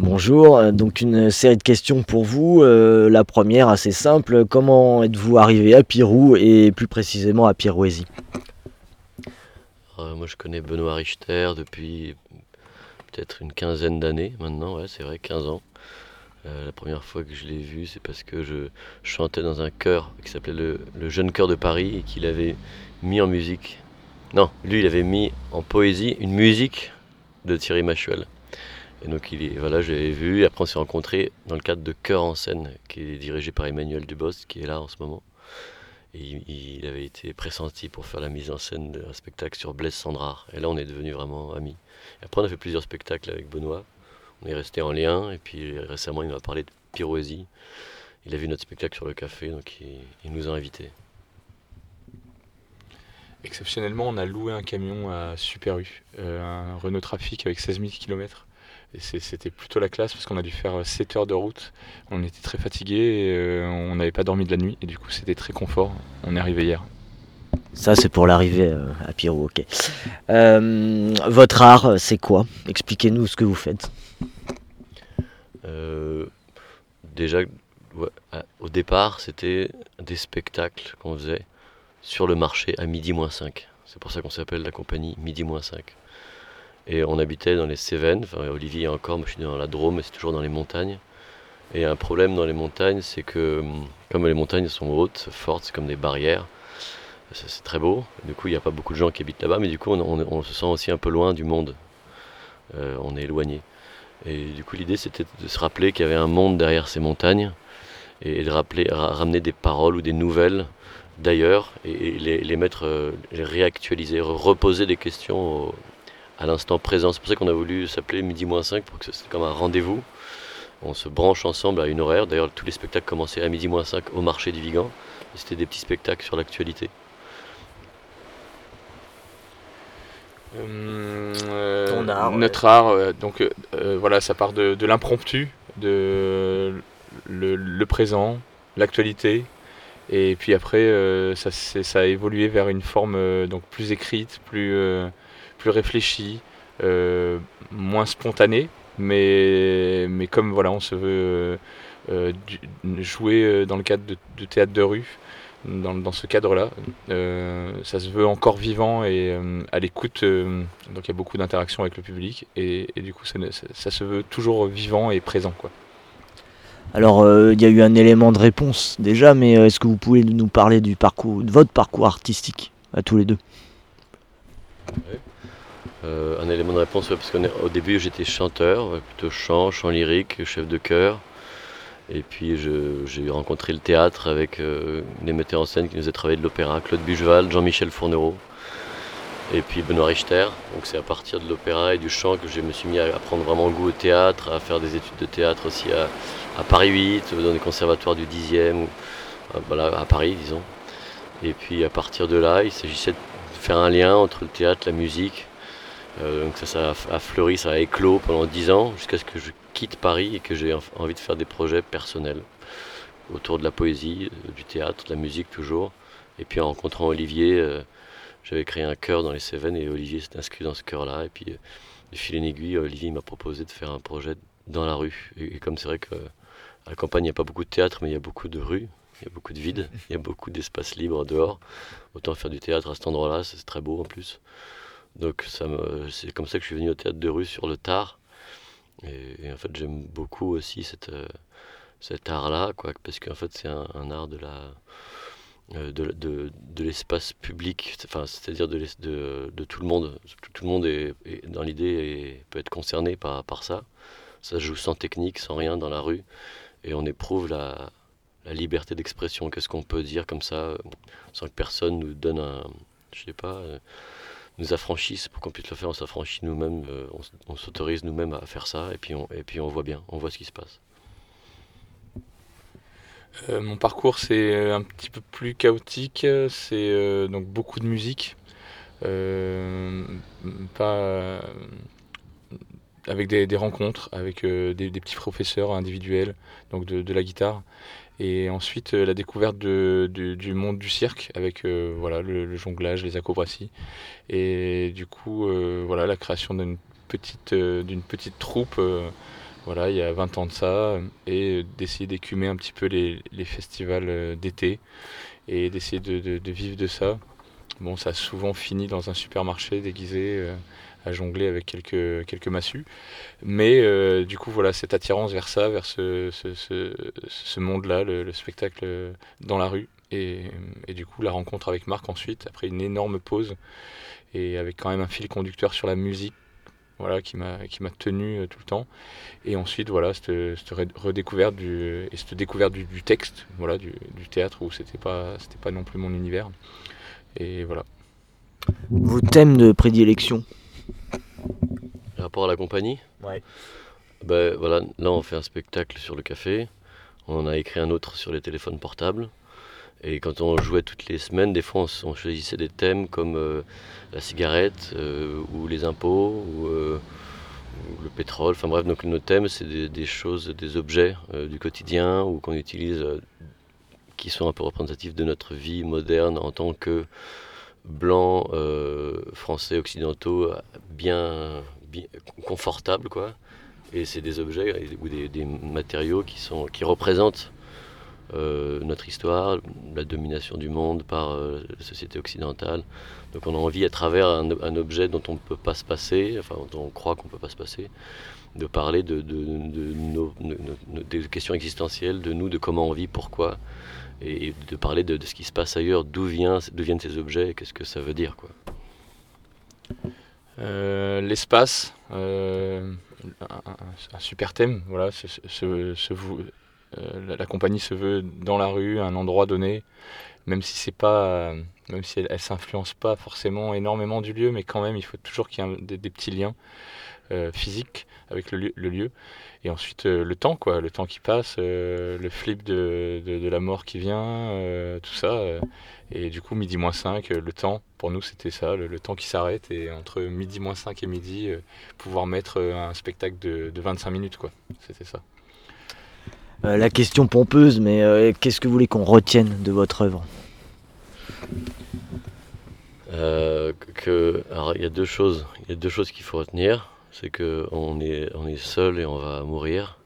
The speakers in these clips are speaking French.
Bonjour, euh, donc une série de questions pour vous. Euh, la première, assez simple, comment êtes-vous arrivé à Pirou et plus précisément à Pirouésie? Euh, moi, je connais Benoît Richter depuis peut-être une quinzaine d'années maintenant, ouais, c'est vrai, 15 ans. La première fois que je l'ai vu, c'est parce que je chantais dans un chœur qui s'appelait le, le Jeune Chœur de Paris et qu'il avait mis en musique. Non, lui, il avait mis en poésie une musique de Thierry Machuel. Et donc, il est, voilà, je l'avais vu. Et après, on s'est rencontrés dans le cadre de Chœur en scène, qui est dirigé par Emmanuel Dubos, qui est là en ce moment. Et il, avait été pressenti pour faire la mise en scène d'un spectacle sur Blaise Sandrard. Et là, on est devenus vraiment amis. Après, on a fait plusieurs spectacles avec Benoît. On est resté en lien. Et puis récemment, il m'a parlé de Pirouésie. Il a vu notre spectacle sur le café, donc il, il nous a invités. Exceptionnellement, on a loué un camion à Super U, euh, un Renault Trafic avec 16 000 km. Et c'était plutôt la classe parce qu'on a dû faire 7 heures de route. On était très fatigués et euh, on n'avait pas dormi de la nuit. Et du coup, c'était très confort. On est arrivé hier. Ça, c'est pour l'arrivée euh, à Pirou, ok. Euh, votre art, c'est quoi? Expliquez-nous ce que vous faites. Euh, déjà, ouais, au départ, c'était des spectacles qu'on faisait sur le marché à midi moins 5. C'est pour ça qu'on s'appelle la compagnie Midi moins 5. Et on habitait dans les Cévennes, enfin Olivier encore, moi je suis dans la Drôme, c'est toujours dans les montagnes. Et un problème dans les montagnes, c'est que hum, comme les montagnes sont hautes, fortes, c'est comme des barrières, c'est très beau. Du coup, il n'y a pas beaucoup de gens qui habitent là-bas, mais du coup, on, se sent aussi un peu loin du monde. Euh, on est éloigné. Et du coup, l'idée, c'était de se rappeler qu'il y avait un monde derrière ces montagnes et de rappeler, ra- ramener des paroles ou des nouvelles d'ailleurs et, les, mettre, euh, les réactualiser, re- reposer des questions au- à l'instant présent. C'est pour ça qu'on a voulu s'appeler Midi moins 5 pour que c'est comme un rendez-vous. On se branche ensemble à une horaire. D'ailleurs, tous les spectacles commençaient à midi moins 5 au marché du Vigan. C'était des petits spectacles sur l'actualité. Euh, Ton art, ouais. Notre art, euh, donc euh, voilà, ça part de, de l'impromptu, de le, le présent, l'actualité. Et puis après, euh, ça, ça a évolué vers une forme euh, donc plus écrite, plus, euh, plus réfléchie, euh, moins spontanée. Mais, mais comme voilà, on se veut euh, euh, jouer dans le cadre de, de théâtre de rue, dans, dans ce cadre-là, euh, ça se veut encore vivant et euh, à l'écoute. euh, donc il y a beaucoup d'interactions avec le public et, et du coup ça, ne- ça- ça se veut toujours vivant et présent. Quoi. Alors, euh, il y a eu un élément de réponse déjà, mais euh, est-ce que vous pouvez nous parler du parcours, de votre parcours artistique à tous les deux? Euh, un élément de réponse, parce qu'au début j'étais chanteur, plutôt chant, chant lyrique, chef de chœur. Et puis j'ai rencontré le théâtre avec euh, des metteurs en scène qui nous a travaillé de l'opéra, Claude Bugeval, Jean-Michel Fournereau, et puis Benoît Richter. Donc c'est à partir de l'opéra et du chant que je me suis mis à, prendre vraiment goût au théâtre, à faire des études de théâtre aussi à, Paris 8, dans des conservatoires du 10e, ou, euh, voilà, à Paris disons. Et puis à partir de là, il s'agissait de faire un lien entre le théâtre, la musique. Euh, donc ça, a, fleuri, ça a éclos pendant 10 ans, jusqu'à ce que je quitte Paris et que j'ai envie de faire des projets personnels autour de la poésie, euh, du théâtre, de la musique toujours. Et puis en rencontrant Olivier, euh, j'avais créé un chœur dans les Cévennes et Olivier s'est inscrit dans ce chœur-là. Et puis euh, de fil en aiguille, Olivier m'a proposé de faire un projet dans la rue. Et, comme c'est vrai que à la campagne, il n'y a pas beaucoup de théâtre, mais il y a beaucoup de rues, il y a beaucoup de vide, il y a beaucoup d'espace libre dehors. Autant faire du théâtre à cet endroit-là, c'est très beau en plus. Donc ça c'est comme ça que je suis venu au théâtre de rue sur le tard. Et, en fait j'aime beaucoup aussi cette, euh, cet art-là, quoi, parce qu'en fait c'est un, art de la euh, de, de, l'espace public, enfin, c'est-à-dire de, de, de tout le monde. Tout, le monde est, dans l'idée et peut être concerné par, par ça. Ça joue sans technique, sans rien dans la rue, et on éprouve la, la liberté d'expression. Qu'est-ce qu'on peut dire comme ça, euh, sans que personne nous donne un, je sais pas, nous affranchisse pour qu'on puisse le faire. On s'affranchit nous-mêmes, euh, on, s'autorise nous-mêmes à faire ça, et puis on, et puis on voit bien, on voit ce qui se passe. Euh, mon parcours c'est euh, un petit peu plus chaotique, c'est donc beaucoup de musique, pas avec des, rencontres avec des, petits professeurs individuels donc de la guitare et ensuite euh, la découverte de- de- du monde du cirque avec euh, voilà le, jonglage, les acrobaties et du coup euh, voilà la création d'une petite d'une petite troupe voilà, il y a 20 ans de ça, et d'essayer d'écumer un petit peu les, festivals d'été et d'essayer de, vivre de ça. Bon, ça a souvent fini dans un supermarché déguisé à jongler avec quelques, quelques massues. Mais du coup, voilà, cette attirance vers ça, vers ce, ce, monde-là, le, spectacle dans la rue. Et, et, du coup, la rencontre avec Marc ensuite, après une énorme pause, et avec quand même un fil conducteur sur la musique voilà, qui m'a tenu euh, tout le temps. Et ensuite, voilà, cette, redécouverte du et cette découverte du, texte, voilà, du, théâtre où c'était pas pas non plus mon univers. Et voilà. Vos thèmes de prédilection? Rapport à la compagnie Ouais. Ben voilà, là on fait un spectacle sur le café. On a écrit un autre sur les téléphones portables. Et quand on jouait toutes les semaines, des fois on, choisissait des thèmes comme euh, la cigarette euh, ou les impôts euh, ou, le pétrole. Enfin bref, donc nos thèmes c'est des, choses, des objets du quotidien ou qu'on utilise qui sont un peu représentatifs de notre vie moderne en tant que blancs français occidentaux bien, bien confortables quoi. Et c'est des objets ou des, matériaux qui, sont, qui représentent euh, notre histoire, la domination du monde par euh, la société occidentale. Donc on a envie, à travers un, objet dont on ne peut pas se passer, enfin dont on croit qu'on ne peut pas se passer, de parler de, nos, des questions existentielles, de nous, de comment on vit, pourquoi, et, de parler de, ce qui se passe ailleurs, d'où viennent ces objets, et qu'est-ce que ça veut dire. quoi. Euh, l'espace, un, super thème, voilà, euh, la, compagnie se veut dans la rue, à un endroit donné, même si c'est pas, euh, même si elle, s'influence pas forcément énormément du lieu, mais quand même il faut toujours qu'il y ait des, petits liens euh, physiques avec le lieu, Et ensuite le temps, quoi, le temps qui passe, le flip de, la mort qui vient, tout ça. et du coup, midi moins 5, le temps, pour nous, c'était ça, le, temps qui s'arrête. Et entre midi moins 5 et midi, pouvoir mettre un spectacle de, de 25 minutes, quoi. C'était ça. Euh, la question pompeuse, mais euh, qu'est-ce que vous voulez qu'on retienne de votre œuvre? Euh, que, alors il y a deux choses, il y a deux choses qu'il faut retenir, c'est que on est, on est seul et on va mourir,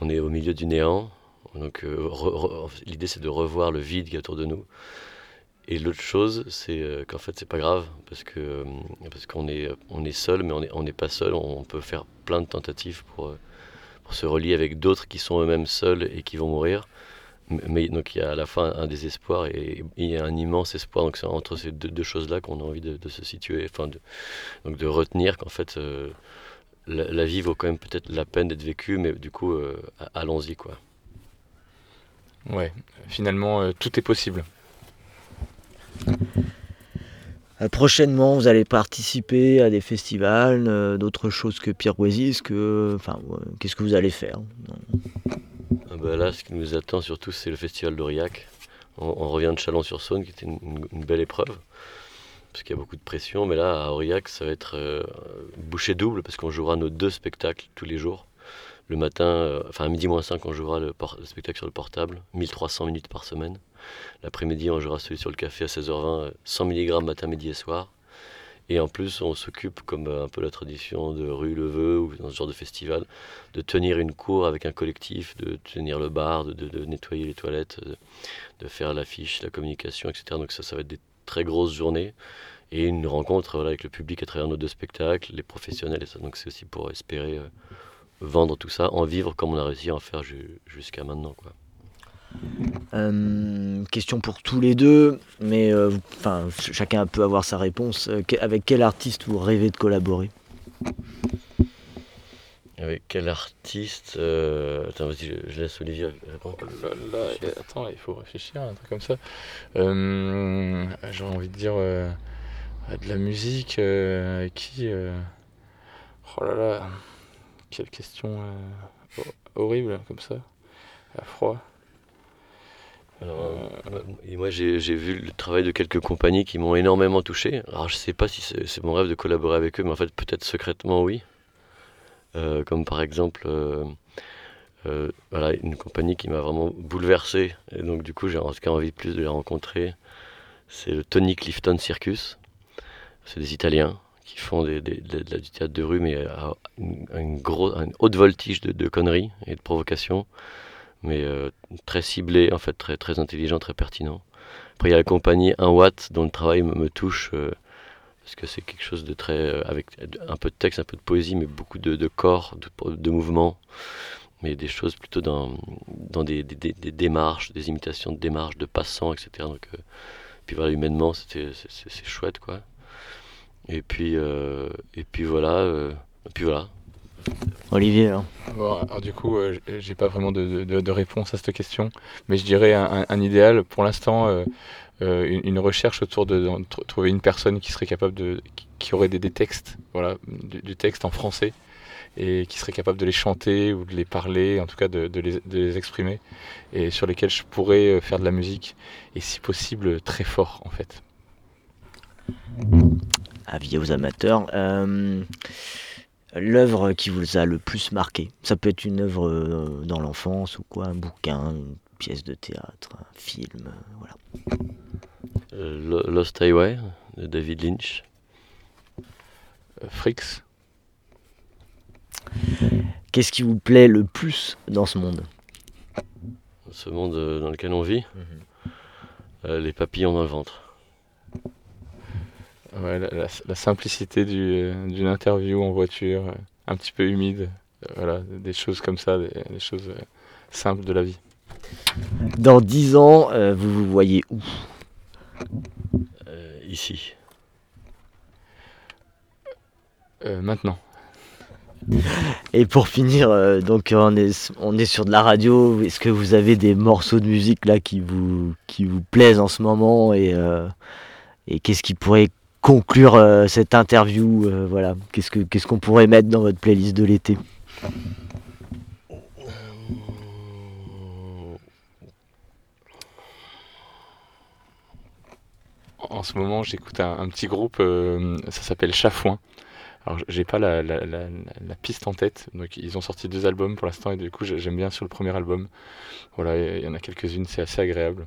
on est au milieu du néant, donc l'idée c'est de revoir le vide qui est autour de nous. Et l'autre chose, c'est qu'en fait c'est pas grave parce que parce qu'on est on est seul, mais on n'est on pas seul, on peut faire plein de tentatives pour pour se relier avec d'autres qui sont eux-mêmes seuls et qui vont mourir. Mais donc il y a à la fois un, désespoir et, il y a un immense espoir. Donc c'est entre ces deux, choses-là qu'on a envie de, se situer, enfin de, donc de retenir qu'en fait euh, la, vie vaut quand même peut-être la peine d'être vécue, mais du coup euh, allons-y quoi. Ouais, finalement euh, tout est possible. Prochainement, vous allez participer à des festivals, euh, d'autres choses que Pirouésis. Que, enfin, qu'est-ce que vous allez faire? Bah Là, ce qui nous attend surtout, c'est le festival d'Aurillac. On, revient de Chalon-sur-Saône, qui était une, belle épreuve, parce qu'il y a beaucoup de pression. Mais là, à Aurillac, ça va être euh, bouché double, parce qu'on jouera nos deux spectacles tous les jours. Le matin, enfin à midi moins 5, on jouera le, le spectacle sur le portable, 1300 minutes par semaine. L'après-midi, on jouera celui sur le café à 16h20, 100 mg matin, midi et soir. Et en plus, on s'occupe, comme un peu la tradition de rue Le Veu ou dans ce genre de festival, de tenir une cour avec un collectif, de tenir le bar, de, nettoyer les toilettes, de, faire l'affiche, la communication, etc. Donc ça, ça va être des très grosses journées et une rencontre avec le public à travers nos deux spectacles, les professionnels et ça. Donc c'est aussi pour espérer euh, vendre tout ça, en vivre comme on a réussi à en faire jusqu'à maintenant. Quoi. Euh, question pour tous les deux, mais euh, enfin chacun peut avoir sa réponse. Euh, avec quel artiste vous rêvez de collaborer? Avec quel artiste Attends, vas-y, je, laisse Olivier répondre. attends, il faut réfléchir à un truc comme ça. J'ai envie de dire de la musique. avec qui Oh là là, quelle question horrible comme ça, à froid. Euh, et moi, j'ai vu le travail de quelques compagnies qui m'ont énormément touché. Alors, je sais pas si c'est mon rêve de collaborer avec eux, mais en fait, peut-être secrètement, oui. Euh, comme par exemple, euh, voilà, une compagnie qui m'a vraiment bouleversé. Et donc, du coup, j'ai en tout cas envie plus de les rencontrer. C'est le Tony Clifton Circus. C'est des Italiens qui font des, des, de, du théâtre de rue, mais à une, gros, une haute voltige de, de, conneries et de provocations, mais euh, très ciblé, en fait, très, très intelligent, très pertinent. Après, il y a la compagnie 1 Watt, dont le travail me, me touche, euh, parce que c'est quelque chose de très. Euh, avec un peu de texte, un peu de poésie, mais beaucoup de, de corps, de, de mouvements, mais des choses plutôt dans, dans des, des, des, démarches, des imitations de démarches, de passants, etc. Donc, euh, puis voilà, humainement, c'est, chouette, quoi. Et puis, euh, et puis voilà, euh, et puis voilà. Olivier, hein. bon, alors du coup, euh, j'ai pas vraiment de, de, de, réponse à cette question, mais je dirais un, un idéal pour l'instant, euh, euh, une, une, recherche autour de, de, trouver une personne qui serait capable de, qui, aurait des, des, textes, voilà, du, du, texte en français et qui serait capable de les chanter ou de les parler, en tout cas de, de les, les, exprimer, et sur lesquels je pourrais faire de la musique, et si possible très fort en fait. Avis aux amateurs. L'œuvre qui vous a le plus marqué, ça peut être une œuvre euh, dans l'enfance ou quoi, un bouquin, une pièce de théâtre, un film, euh, voilà. Euh, Lost Highway de David Lynch. Fricks. Qu'est-ce qui vous plaît le plus dans ce monde? Ce monde dans lequel on vit? Mm -hmm. Les papillons dans le ventre. Ouais, la, la, la, simplicité d'une interview en voiture, un petit peu humide, voilà, des choses comme ça, des, des choses simples de la vie. Dans dix ans, euh, vous vous voyez où? Euh, Ici. Euh, maintenant. Et pour finir, euh, donc on est, on est sur de la radio. Est-ce que vous avez des morceaux de musique là qui vous, qui vous plaisent en ce moment et, euh, et qu'est-ce qui pourrait conclure euh, cette interview euh, Voilà, qu'est-ce que qu'est-ce qu'on pourrait mettre dans votre playlist de l'été? En ce moment, j'écoute un, petit groupe, euh, ça s'appelle Chafouin. Alors, j'ai pas la, la, la, piste en tête. Donc, ils ont sorti deux albums pour l'instant et du coup, j'aime bien sur le premier album. Voilà, il y en a quelques-unes, c'est assez agréable.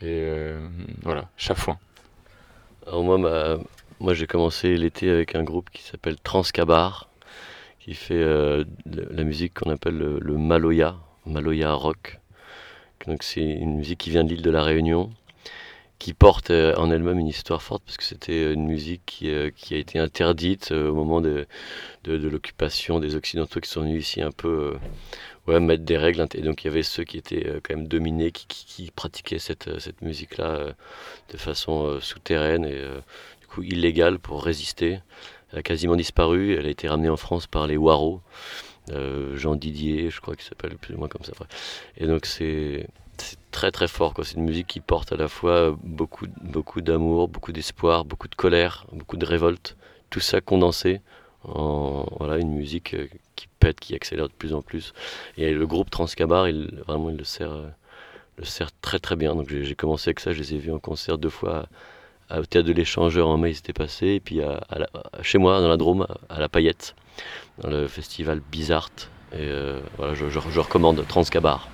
Et voilà, Chafouin. Alors moi, moi j'ai commencé l'été avec un groupe qui s'appelle Transcabar, qui fait euh, la musique qu'on appelle le, le, Maloya, Maloya rock. Donc c'est une musique qui vient de l'île de la Réunion, qui porte euh, en elle-même une histoire forte parce que c'était une musique qui, euh, qui, a été interdite euh, au moment de, de, de l'occupation des Occidentaux qui sont venus ici un peu ouais, mettre des règles. Et donc il y avait ceux qui étaient quand même dominés, qui, qui, qui pratiquaient cette, cette musique-là de façon souterraine et du coup illégale pour résister. Elle a quasiment disparu, elle a été ramenée en France par les Waro, Jean Didier, je crois qu'il s'appelle plus ou moins comme ça. Et donc c'est c'est très très fort. C'est une musique qui porte à la fois beaucoup beaucoup d'amour, beaucoup d'espoir, beaucoup de colère, beaucoup de révolte, tout ça condensé en voilà une musique qui pète, qui accélère de plus en plus. Et le groupe Transcabar, vraiment il le sert le sert très très bien. Donc j'ai commencé avec ça, je les ai vus en concert deux fois au théâtre de l'échangeur en mai, c'était passé, et puis chez moi dans la Drôme à la Paillette, dans le festival Bizart. Et euh, voilà, je recommande Transcabar.